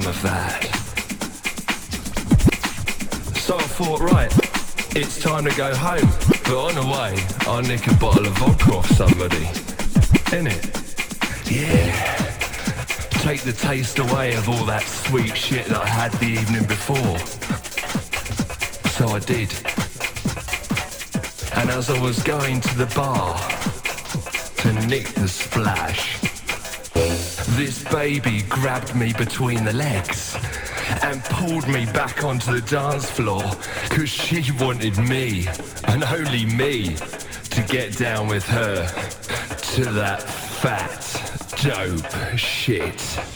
some of that. So I thought, right, it's time to go home. But on the way, I'll nick a bottle of vodka off somebody. In it, Yeah. Take the taste away of all that sweet shit that I had the evening before. So I did. And as I was going to the bar to nick the splash, this baby grabbed me between the legs and pulled me back onto the dance floor because she wanted me, and only me, to get down with her to that fat, dope shit.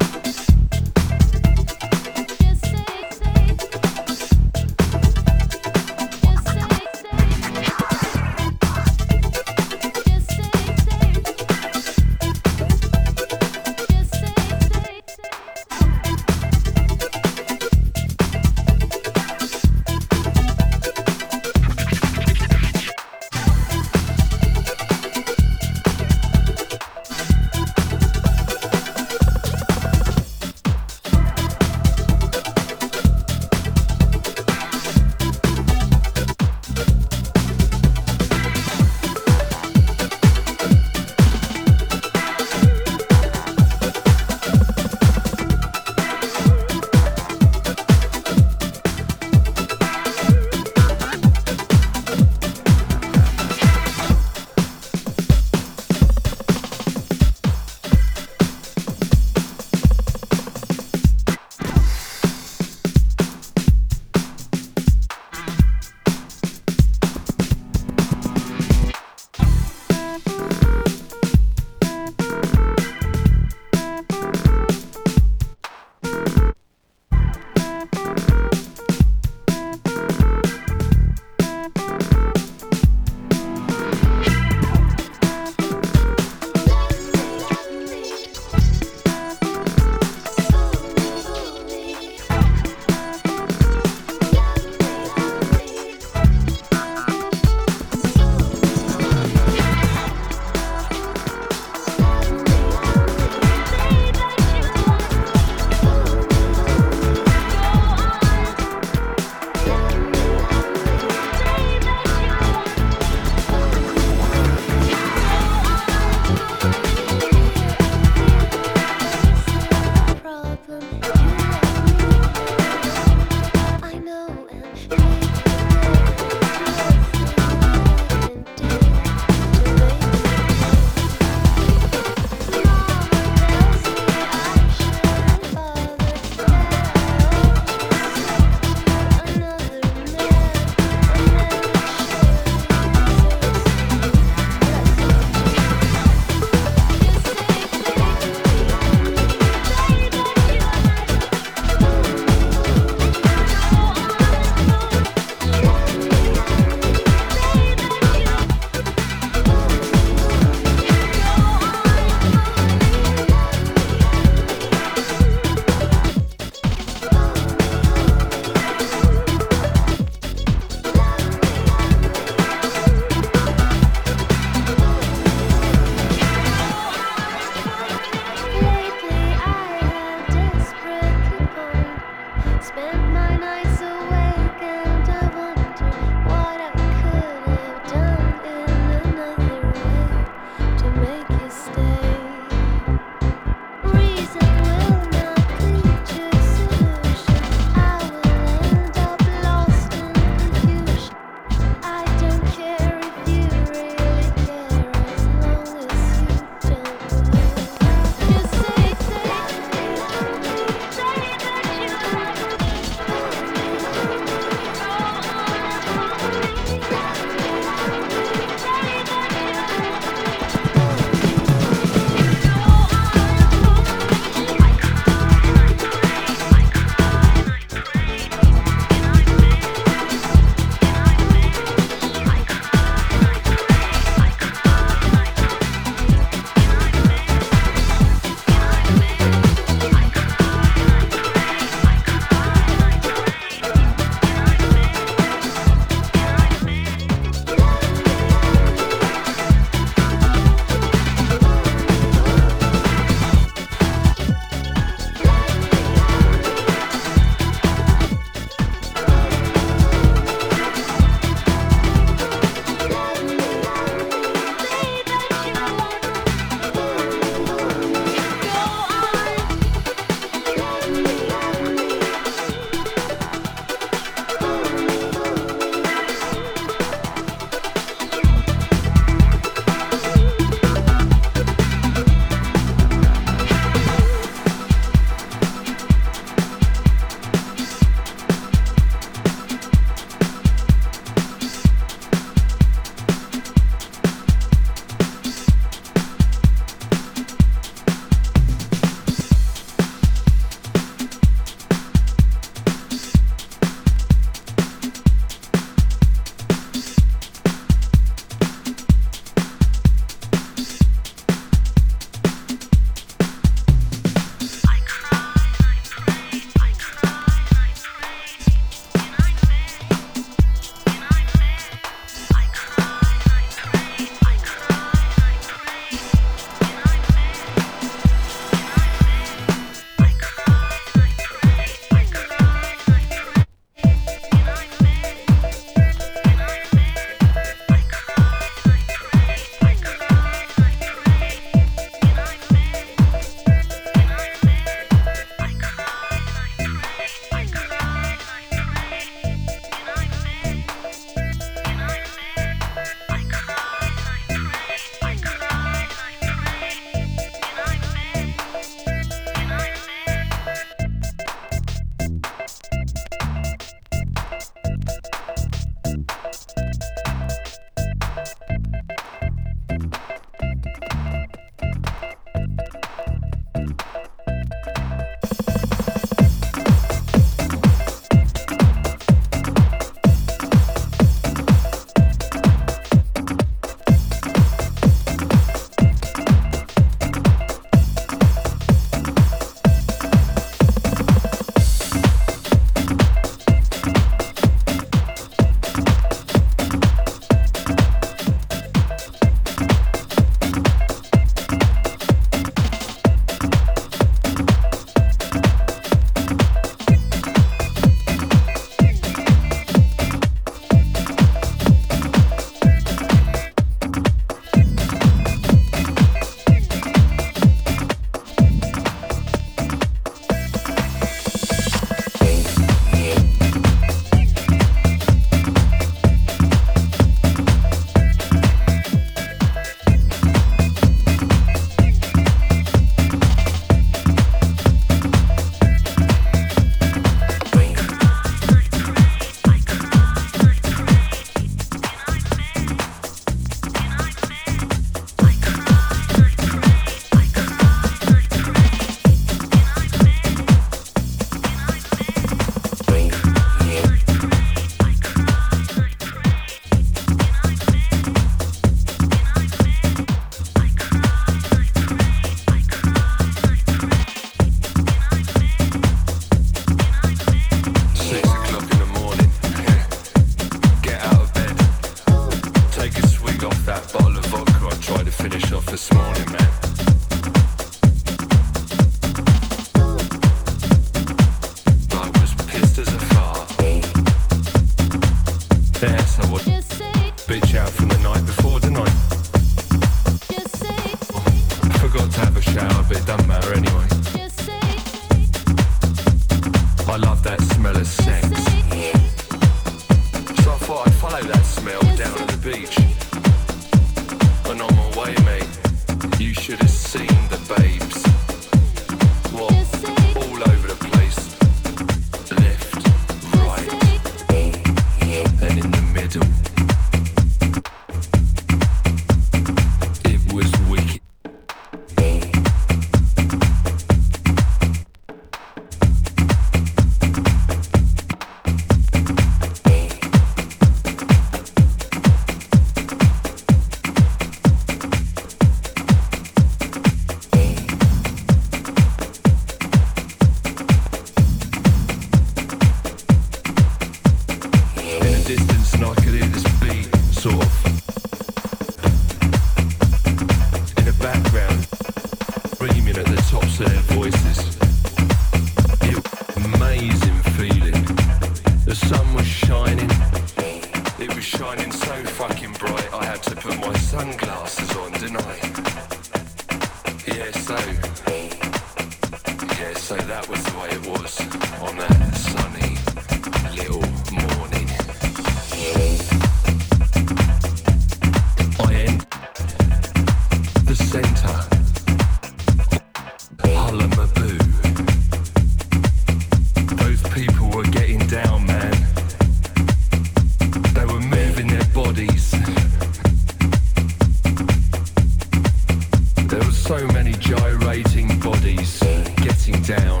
so many gyrating bodies getting down.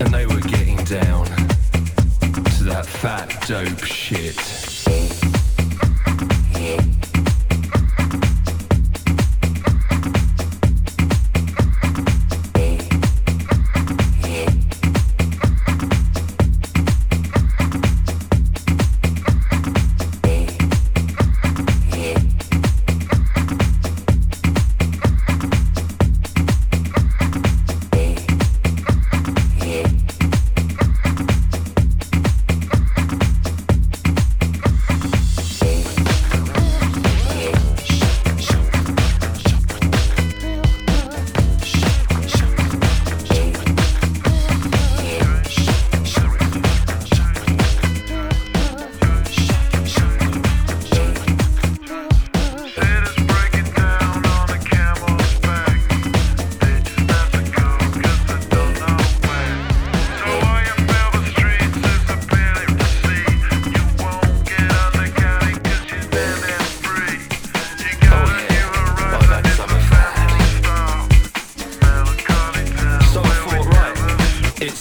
And they were getting down to that fat dope shit.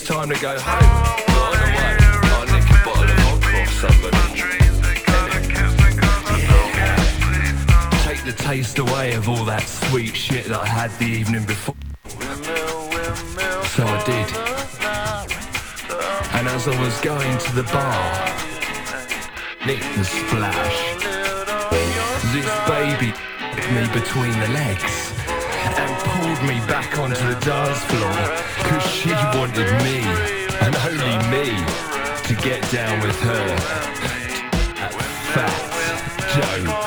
time to go home. On the way, I nick a bottle of vodka somebody. Take the taste away of all that sweet shit that I had the evening before. So I did. And as I was going to the bar, Nick the splash. This baby me between the legs me back onto the dance floor. Cause she wanted me, and only me To get down with her. Fat Joe.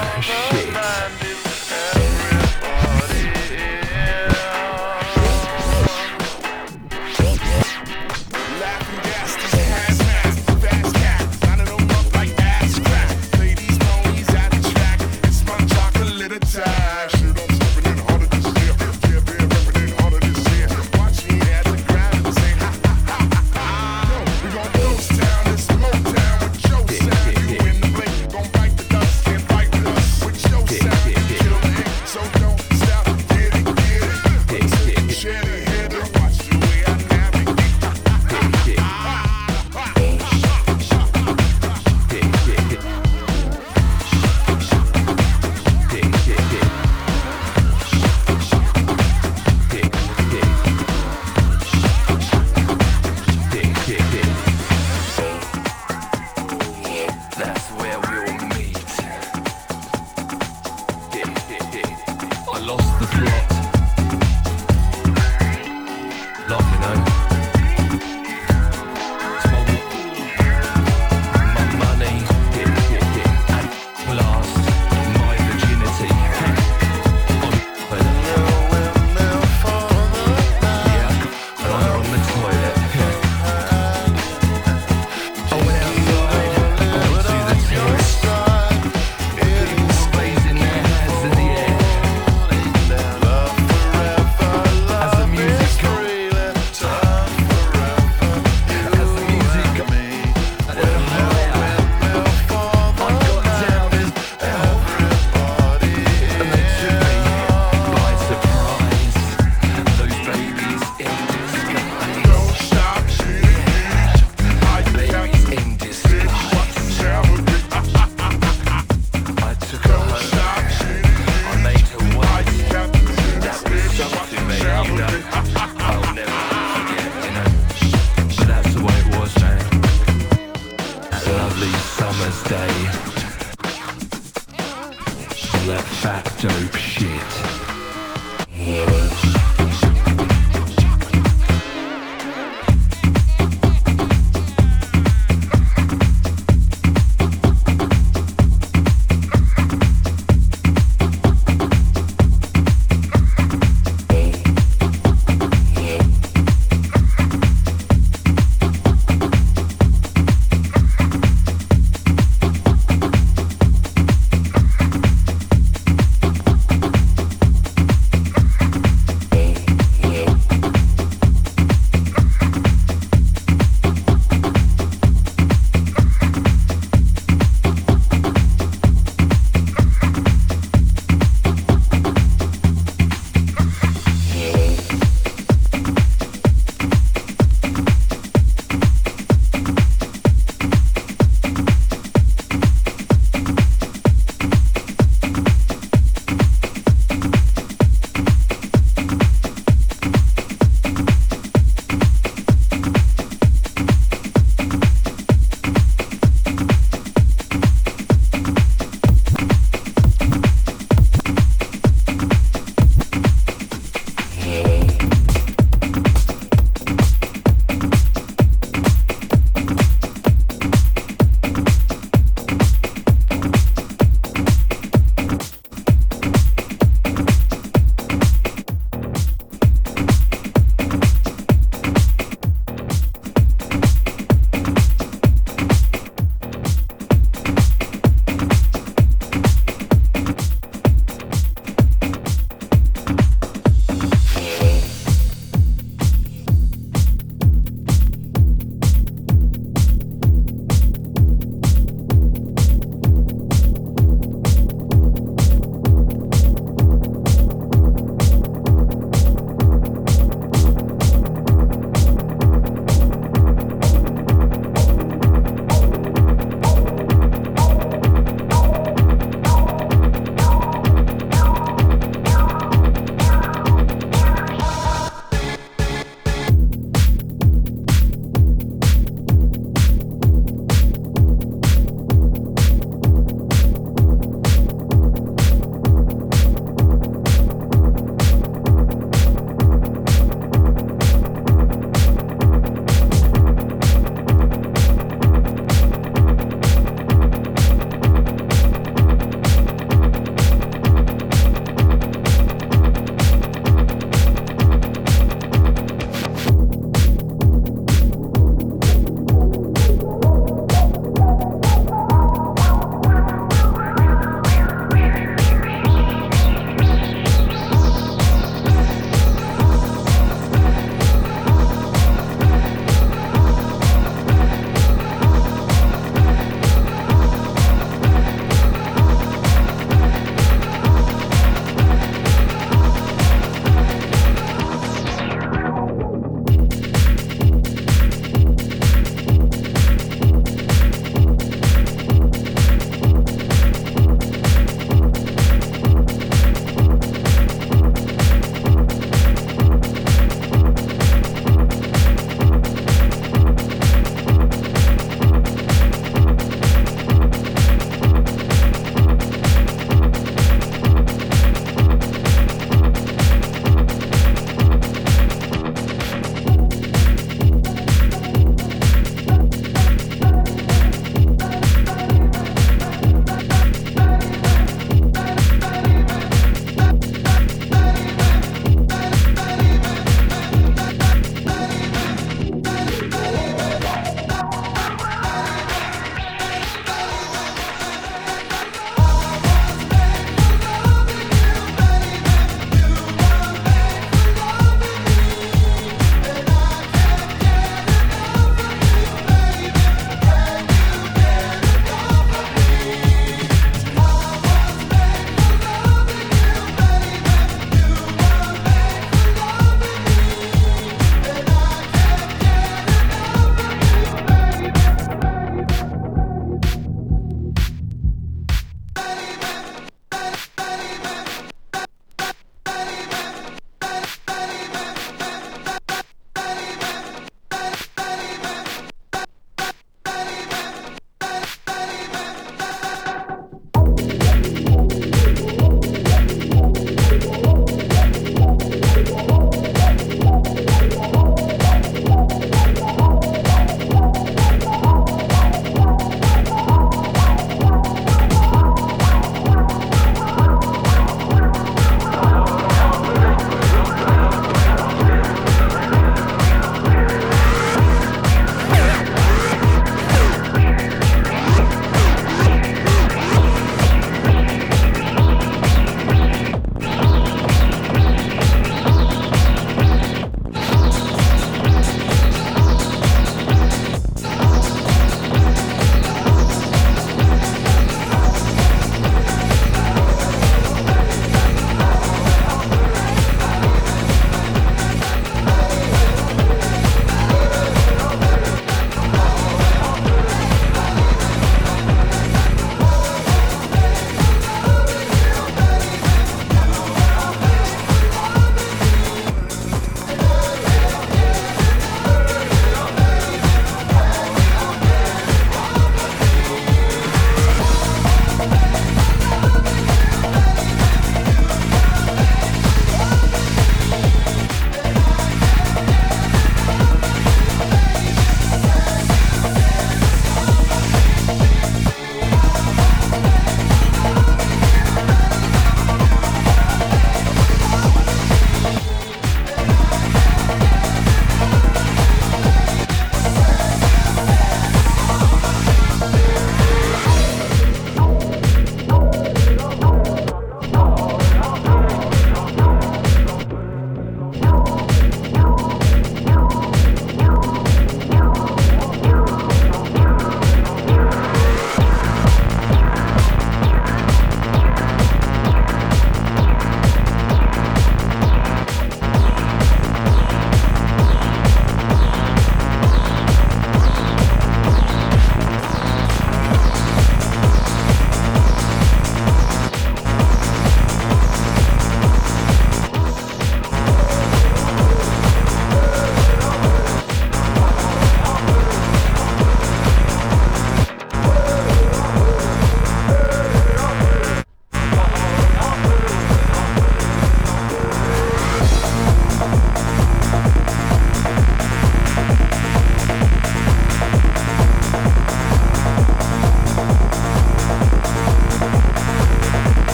That fat dope shit.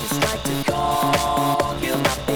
Just like to call my